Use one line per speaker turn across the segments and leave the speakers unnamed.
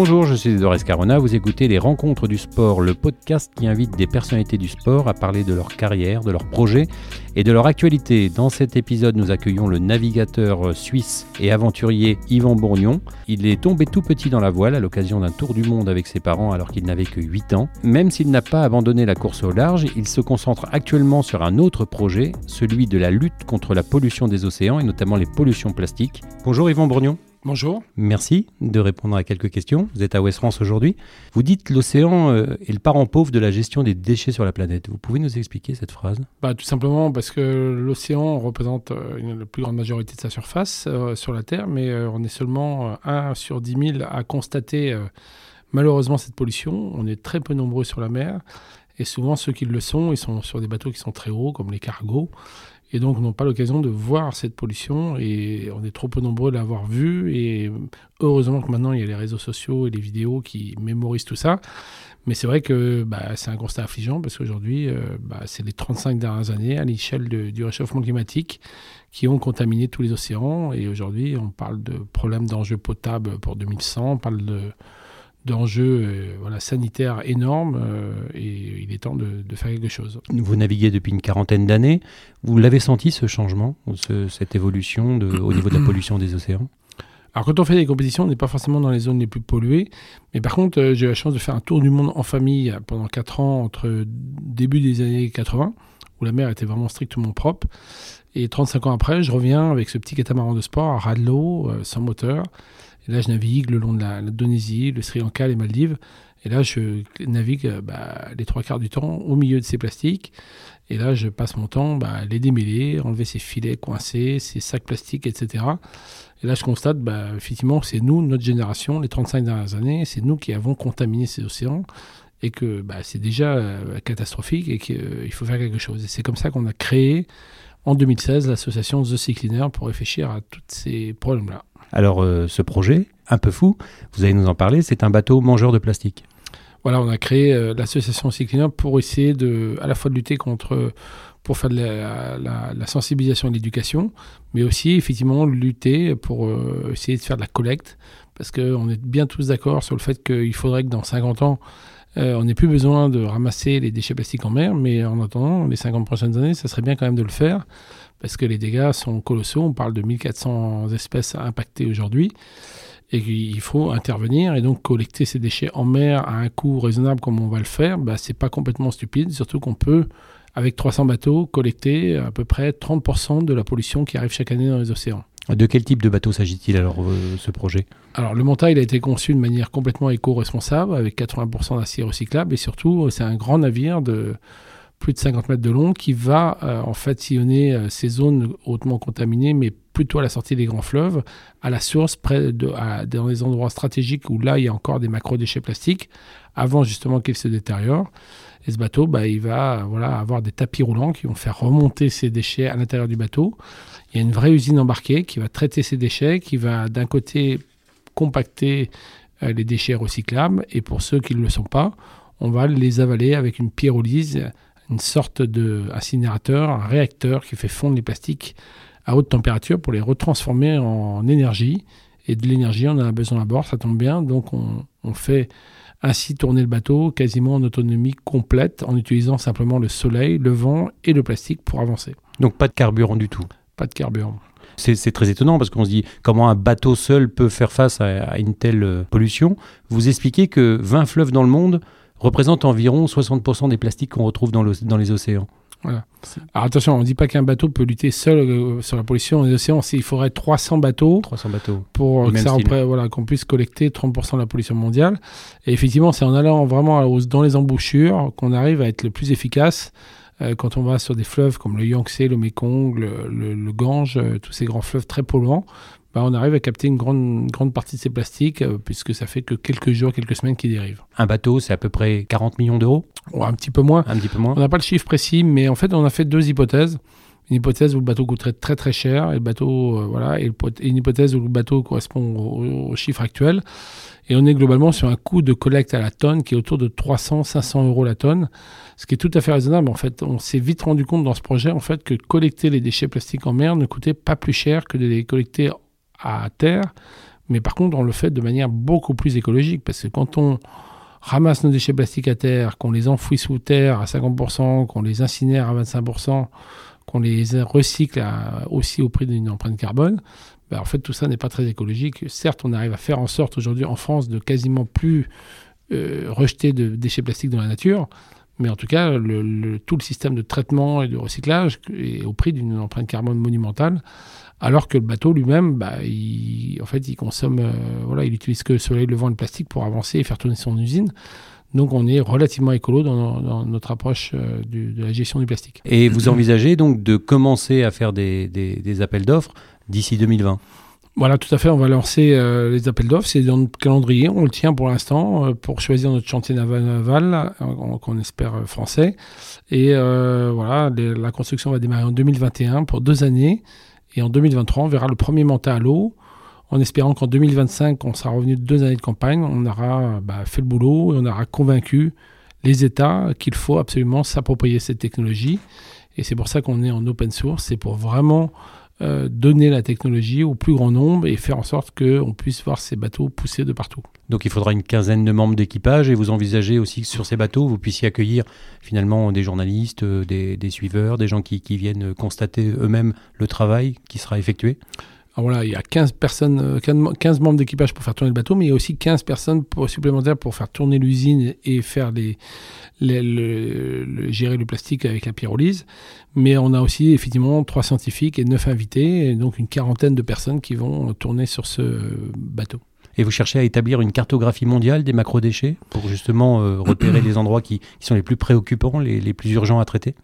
Bonjour, je suis Doris Carona, vous écoutez Les Rencontres du Sport, le podcast qui invite des personnalités du sport à parler de leur carrière, de leurs projets et de leur actualité. Dans cet épisode, nous accueillons le navigateur suisse et aventurier Yvan Bourgnon. Il est tombé tout petit dans la voile à l'occasion d'un tour du monde avec ses parents alors qu'il n'avait que 8 ans. Même s'il n'a pas abandonné la course au large, il se concentre actuellement sur un autre projet, celui de la lutte contre la pollution des océans et notamment les pollutions plastiques. Bonjour Yvan Bourgnon.
Bonjour.
Merci de répondre à quelques questions. Vous êtes à West France aujourd'hui. Vous dites l'océan euh, est le parent pauvre de la gestion des déchets sur la planète. Vous pouvez nous expliquer cette phrase?
Bah, Tout simplement parce que l'océan représente euh, la plus grande majorité de sa surface euh, sur la Terre, mais on est seulement 1 sur 10 000 à constater malheureusement cette pollution. On est très peu nombreux sur la mer. Et souvent, ceux qui le sont, ils sont sur des bateaux qui sont très hauts, comme les cargos et donc n'ont pas l'occasion de voir cette pollution et on est trop peu nombreux à l'avoir vue et heureusement que maintenant il y a les réseaux sociaux et les vidéos qui mémorisent tout ça. Mais c'est vrai que bah, c'est un constat affligeant parce qu'aujourd'hui euh, bah, c'est les 35 dernières années à l'échelle du réchauffement climatique qui ont contaminé tous les océans et aujourd'hui on parle de problèmes d'enjeux potables pour 2100 on parle de d'enjeux euh, voilà, sanitaires énormes euh, et il est temps de, faire quelque chose.
Vous naviguez depuis une quarantaine d'années. Vous l'avez senti ce changement, cette évolution de, au niveau de la pollution des océans?
Alors quand on fait des compétitions, on n'est pas forcément dans les zones les plus polluées, mais par contre euh, j'ai eu la chance de faire un tour du monde en famille pendant 4 ans entre début des années 80, où la mer était vraiment strictement propre, et 35 ans après, je reviens avec ce petit catamaran de sport à ras de l'eau, sans moteur, là, je navigue le long de l'Indonésie, le Sri Lanka, les Maldives. Et là, je navigue euh, bah, les trois quarts du temps au milieu de ces plastiques. Et là, je passe mon temps bah, à les démêler, enlever ces filets coincés, ces sacs plastiques, etc. Et là, je constate, bah, effectivement, c'est nous, notre génération, les 35 dernières années, c'est nous qui avons contaminé ces océans et que bah, c'est déjà euh, catastrophique et qu'il euh, faut faire quelque chose. Et c'est comme ça qu'on a créé en 2016 l'association The Sea pour réfléchir à tous ces problèmes-là.
Alors euh, ce projet, un peu fou, vous allez nous en parler, c'est un bateau mangeur de plastique.
Voilà, on a créé euh, l'association Cyclina pour essayer de, à la fois de lutter contre, pour faire de la, sensibilisation et l'éducation, mais aussi effectivement lutter pour euh, essayer de faire de la collecte, parce qu'on est bien tous d'accord sur le fait qu'il faudrait que dans 50 ans, on n'ait plus besoin de ramasser les déchets plastiques en mer, mais en attendant, les 50 prochaines années, ça serait bien quand même de le faire parce que les dégâts sont colossaux. On parle de 1400 espèces impactées aujourd'hui et qu'il faut intervenir et donc collecter ces déchets en mer à un coût raisonnable comme on va le faire, bah, c'est pas complètement stupide, surtout qu'on peut, avec 300 bateaux, collecter à peu près 30% de la pollution qui arrive chaque année dans les océans.
De quel type de bateau s'agit-il alors euh, ce projet?
Alors le montage il a été conçu de manière complètement éco-responsable avec 80% d'acier recyclable et surtout c'est un grand navire de plus de 50 mètres de long, qui va euh, en fait sillonner euh, ces zones hautement contaminées, mais plutôt à la sortie des grands fleuves, à la source, près de, dans des endroits stratégiques où là il y a encore des macro-déchets plastiques, avant justement qu'ils se détériorent. Et ce bateau, bah, il va voilà, avoir des tapis roulants qui vont faire remonter ces déchets à l'intérieur du bateau. Il y a une vraie usine embarquée qui va traiter ces déchets, qui va d'un côté compacter euh, les déchets recyclables, et pour ceux qui ne le sont pas, on va les avaler avec une pyrolyse une sorte d'incinérateur, un réacteur qui fait fondre les plastiques à haute température pour les retransformer en énergie. Et de l'énergie, on en a besoin à bord, ça tombe bien. Donc on, fait ainsi tourner le bateau quasiment en autonomie complète en utilisant simplement le soleil, le vent et le plastique pour avancer.
Donc pas de carburant du tout
Pas de carburant.
C'est très étonnant parce qu'on se dit comment un bateau seul peut faire face à, à une telle euh, pollution? Vous expliquez que 20 fleuves dans le monde représente environ 60% des plastiques qu'on retrouve dans, dans, les océans.
Voilà. Alors attention, on ne dit pas qu'un bateau peut lutter seul euh, sur la pollution des océans. Il faudrait 300 bateaux,
300 bateaux.
pour voilà, qu'on puisse collecter 30% de la pollution mondiale. Et effectivement, c'est en allant vraiment dans les embouchures qu'on arrive à être le plus efficace. Euh, quand on va sur des fleuves comme le Yangtze, le Mekong, le, Gange, euh, tous ces grands fleuves très polluants, bah, on arrive à capter une grande, grande partie de ces plastiques, euh, puisque ça fait que quelques jours, quelques semaines qu'ils dérivent.
Un bateau, c'est à peu près 40 millions d'euros?
Un petit peu moins.
Un petit peu moins.
On n'a pas le chiffre précis, mais en fait, on a fait deux hypothèses. Une hypothèse où le bateau coûterait très très cher, et, le bateau, euh, voilà, et, une hypothèse où le bateau correspond au, chiffre actuel. Et on est globalement sur un coût de collecte à la tonne qui est autour de 300-500 euros la tonne, ce qui est tout à fait raisonnable. En fait, on s'est vite rendu compte dans ce projet en fait que collecter les déchets plastiques en mer ne coûtait pas plus cher que de les collecter à terre, Mais par contre, on le fait de manière beaucoup plus écologique parce que quand on ramasse nos déchets plastiques à terre, qu'on les enfouit sous terre à 50%, qu'on les incinère à 25%, qu'on les recycle aussi au prix d'une empreinte carbone, ben, en fait tout ça n'est pas très écologique. Certes, on arrive à faire en sorte aujourd'hui en France de quasiment plus euh, rejeter de déchets plastiques dans la nature, mais en tout cas, tout le système de traitement et de recyclage est au prix d'une empreinte carbone monumentale, alors que le bateau lui-même, bah, il, en fait, il consomme, euh, voilà, il utilise que le soleil, le vent et le plastique pour avancer et faire tourner son usine. Donc on est relativement écolo dans, notre approche euh, de la gestion du plastique.
Et vous envisagez donc de commencer à faire des, des appels d'offres d'ici 2020
voilà, tout à fait. On va lancer euh, les appels d'offres. C'est dans notre calendrier. On le tient pour l'instant euh, pour choisir notre chantier naval, qu'on espère euh, français. Et voilà, la construction va démarrer en 2021 pour deux années. Et en 2023, on verra le premier mandat à l'eau. En espérant qu'en 2025, on sera revenu de deux années de campagne, on aura bah, fait le boulot et on aura convaincu les États qu'il faut absolument s'approprier cette technologie. Et c'est pour ça qu'on est en open source. C'est pour vraiment euh, donner la technologie au plus grand nombre et faire en sorte qu'on puisse voir ces bateaux pousser de partout.
Donc il faudra une quinzaine de membres d'équipage et vous envisagez aussi que sur ces bateaux, vous puissiez accueillir finalement des journalistes, euh, des, suiveurs, des gens qui, viennent constater eux-mêmes le travail qui sera effectué?
Voilà, il y a 15, personnes, 15 euh, membres d'équipage pour faire tourner le bateau, mais il y a aussi 15 personnes supplémentaires pour faire tourner l'usine et faire les, le, gérer le plastique avec la pyrolyse. Mais on a aussi effectivement trois scientifiques et neuf invités, et donc une quarantaine de personnes qui vont tourner sur ce bateau.
Et vous cherchez à établir une cartographie mondiale des macrodéchets pour justement euh, repérer les endroits qui, sont les plus préoccupants, les, les plus urgents à traiter?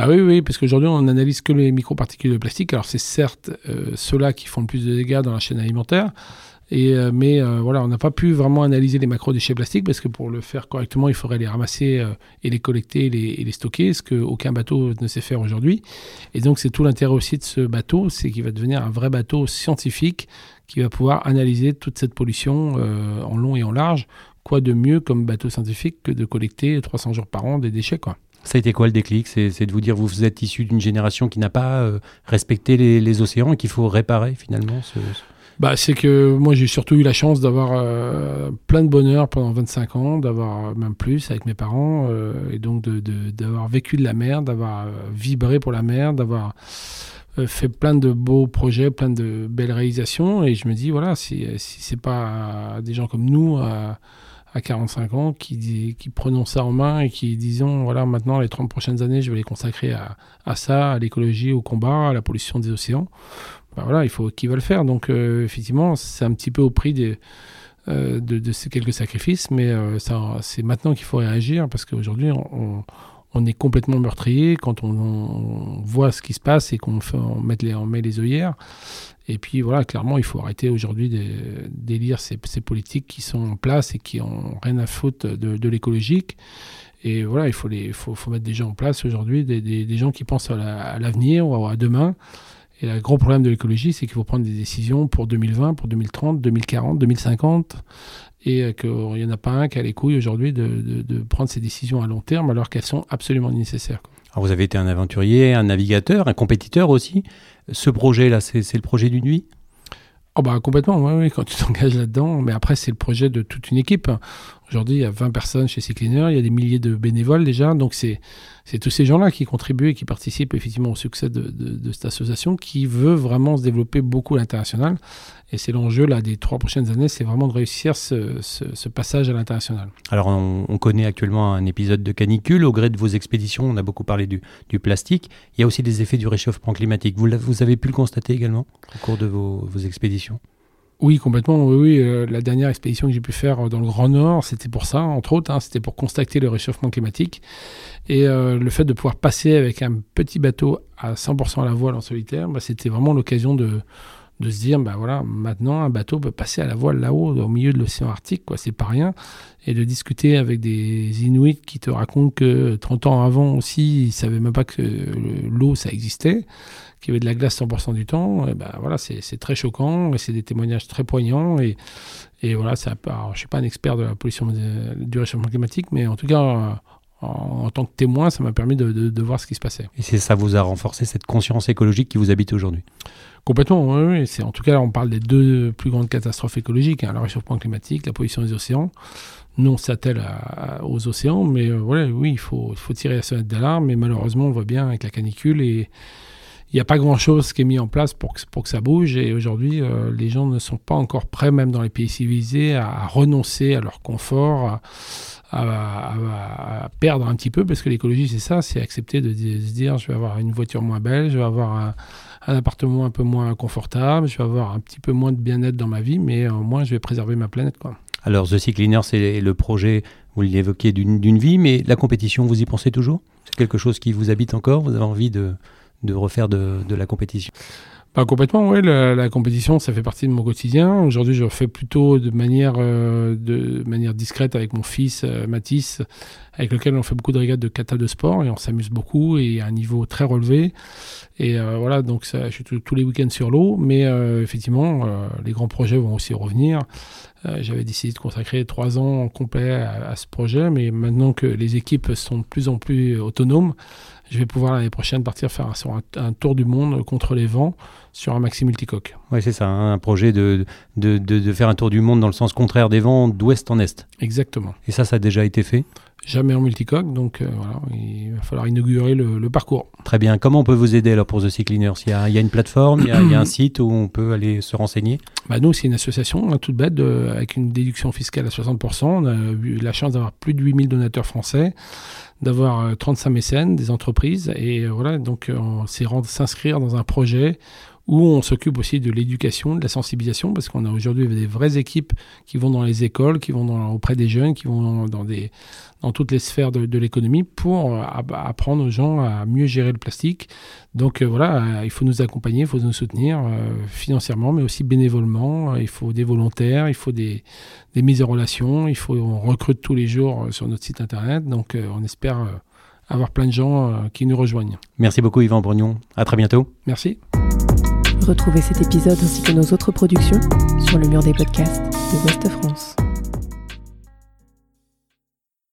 Bah oui, oui, parce qu'aujourd'hui, on n'analyse que les microparticules de plastique. Alors, c'est certes euh, ceux-là qui font le plus de dégâts dans la chaîne alimentaire, et, euh, mais euh, voilà, on n'a pas pu vraiment analyser les macro-déchets plastiques parce que pour le faire correctement, il faudrait les ramasser et les collecter et les, les, stocker, ce qu'aucun bateau ne sait faire aujourd'hui. Et donc, c'est tout l'intérêt aussi de ce bateau, c'est qu'il va devenir un vrai bateau scientifique qui va pouvoir analyser toute cette pollution en long et en large. Quoi de mieux comme bateau scientifique que de collecter 300 jours par an des déchets, quoi?
Ça a été quoi le déclic? C'est de vous dire vous êtes issu d'une génération qui n'a pas respecté les, océans et qu'il faut réparer finalement
bah, c'est que moi j'ai surtout eu la chance d'avoir euh, plein de bonheur pendant 25 ans, d'avoir même plus avec mes parents, euh, et donc d'avoir vécu de la mer, d'avoir euh, vibré pour la mer, d'avoir fait plein de beaux projets, plein de belles réalisations, et je me dis voilà, si, si c'est pas des gens comme nous 45 ans qui, qui prenons ça en main et qui disons voilà maintenant les 30 prochaines années je vais les consacrer à, à ça, à l'écologie, au combat, à la pollution des océans bah voilà, il faut qu'ils veulent faire. Donc euh, effectivement, c'est un petit peu au prix des, euh, de, ces quelques sacrifices, mais euh, c'est maintenant qu'il faut réagir parce qu'aujourd'hui, on, on, est complètement meurtrier quand on, voit ce qui se passe et qu'on met les, œillères. Et puis voilà, clairement, il faut arrêter aujourd'hui d'élire ces, politiques qui sont en place et qui ont rien à foutre de, l'écologique. Et voilà, il faut, mettre des gens en place aujourd'hui, des, gens qui pensent à l'avenir ou à demain. Et le gros problème de l'écologie, c'est qu'il faut prendre des décisions pour 2020, pour 2030, 2040, 2050, et euh, qu'il n'y en a pas un qui a les couilles aujourd'hui de, prendre ces décisions à long terme alors qu'elles sont absolument nécessaires.
Alors vous avez été un aventurier, un navigateur, un compétiteur aussi. Ce projet-là, c'est le projet d'une vie?
Oh bah complètement, oui, oui, quand tu t'engages là-dedans. Mais après, c'est le projet de toute une équipe. Aujourd'hui, il y a 20 personnes chez Cycliner, il y a des milliers de bénévoles déjà. Donc, c'est tous ces gens-là qui contribuent et qui participent effectivement au succès de, cette association qui veut vraiment se développer beaucoup à l'international. Et c'est l'enjeu là des trois prochaines années, c'est vraiment de réussir ce, ce, passage à l'international.
Alors, on, connaît actuellement un épisode de canicule. Au gré de vos expéditions, on a beaucoup parlé du, du plastique. Il y a aussi des effets du réchauffement climatique. Vous, vous avez pu le constater également au cours de vos, vos expéditions?
Oui, complètement. Oui, oui. Euh, la dernière expédition que j'ai pu faire dans le Grand Nord, c'était pour ça, entre autres. Hein, c'était pour constater le réchauffement climatique. Et euh, le fait de pouvoir passer avec un petit bateau à 100% à la voile en solitaire, bah, c'était vraiment l'occasion de, de se dire, bah voilà, maintenant un bateau peut passer à la voile là-haut, au milieu de l'océan Arctique, quoi, c'est pas rien. Et de discuter avec des Inuits qui te racontent que 30 ans avant aussi, ils savaient même pas que l'eau, ça existait qui avait de la glace 100% du temps, et ben voilà, c'est très choquant et c'est des témoignages très poignants. Et, et voilà, ça, je suis pas un expert de la pollution du réchauffement climatique, mais en tout cas, en, tant que témoin, ça m'a permis de, de, voir ce qui se passait.
Et c'est ça vous a renforcé cette conscience écologique qui vous habite aujourd'hui?
Complètement, oui. C'est, en tout cas, on parle des deux plus grandes catastrophes écologiques, hein, le réchauffement climatique, la pollution des océans. Nous, on s'attelle aux océans, mais euh, voilà, oui, il faut, il faut tirer la sonnette d'alarme, mais malheureusement, on voit bien avec la canicule et il n'y a pas grand-chose qui est mis en place pour que, pour que ça bouge. Et aujourd'hui, euh, les gens ne sont pas encore prêts, même dans les pays civilisés, à, renoncer à leur confort, à, perdre un petit peu, parce que l'écologie, c'est ça, c'est accepter de, se dire, je vais avoir une voiture moins belle, je vais avoir un, appartement un peu moins confortable, je vais avoir un petit peu moins de bien-être dans ma vie, mais au moins, je vais préserver ma planète. Quoi.
Alors, The Sea Cleaner, c'est le projet, vous l'évoquez, d'une vie, mais la compétition, vous y pensez toujours? C'est quelque chose qui vous habite encore? Vous avez envie de, de refaire de, la compétition
pas complètement, oui. La, compétition, ça fait partie de mon quotidien. Aujourd'hui, je le fais plutôt de manière, euh, de manière discrète avec mon fils euh, Mathis, avec lequel on fait beaucoup de regattes de kata de sport et on s'amuse beaucoup et à un niveau très relevé. Et euh, voilà, donc ça, je suis tous les week-ends sur l'eau, mais effectivement, les grands projets vont aussi revenir. J'avais décidé de consacrer trois ans complet à, à, ce projet, mais maintenant que les équipes sont de plus en plus autonomes, je vais pouvoir l'année prochaine partir faire un, tour du monde contre les vents sur un maxi multicoque.
Oui, c'est ça, hein, un projet de de, de, faire un tour du monde dans le sens contraire des vents, d'ouest en est.
Exactement.
Et ça, ça a déjà été fait
Jamais en multicoque, donc euh, voilà, il va falloir inaugurer le, parcours.
Très bien. Comment on peut vous aider alors pour The Sea Cleaners il y, a, il y a une plateforme, il y a, il y a, un site où on peut aller se renseigner?
Bah Nous, c'est une association hein, toute bête avec une déduction fiscale à 60%. On a eu la chance d'avoir plus de 8000 donateurs français d'avoir 35 euh, mécènes, des entreprises, et euh, voilà, donc c'est s'inscrire dans un projet où on s'occupe aussi de l'éducation, de la sensibilisation, parce qu'on a aujourd'hui des vraies équipes qui vont dans les écoles, qui vont dans, auprès des jeunes, qui vont dans, des, dans toutes les sphères de, l'économie pour euh, apprendre aux gens à mieux gérer le plastique. Donc euh, voilà, euh, il faut nous accompagner, il faut nous soutenir financièrement, mais aussi bénévolement. il faut des volontaires, il faut des, des, mises en relation, il faut on recrute tous les jours sur notre site internet. Donc on espère avoir plein de gens qui nous rejoignent.
Merci beaucoup Yvan Brognon. À très bientôt.
Merci.
Retrouvez cet épisode ainsi que nos autres productions sur le mur des podcasts de Ouest France.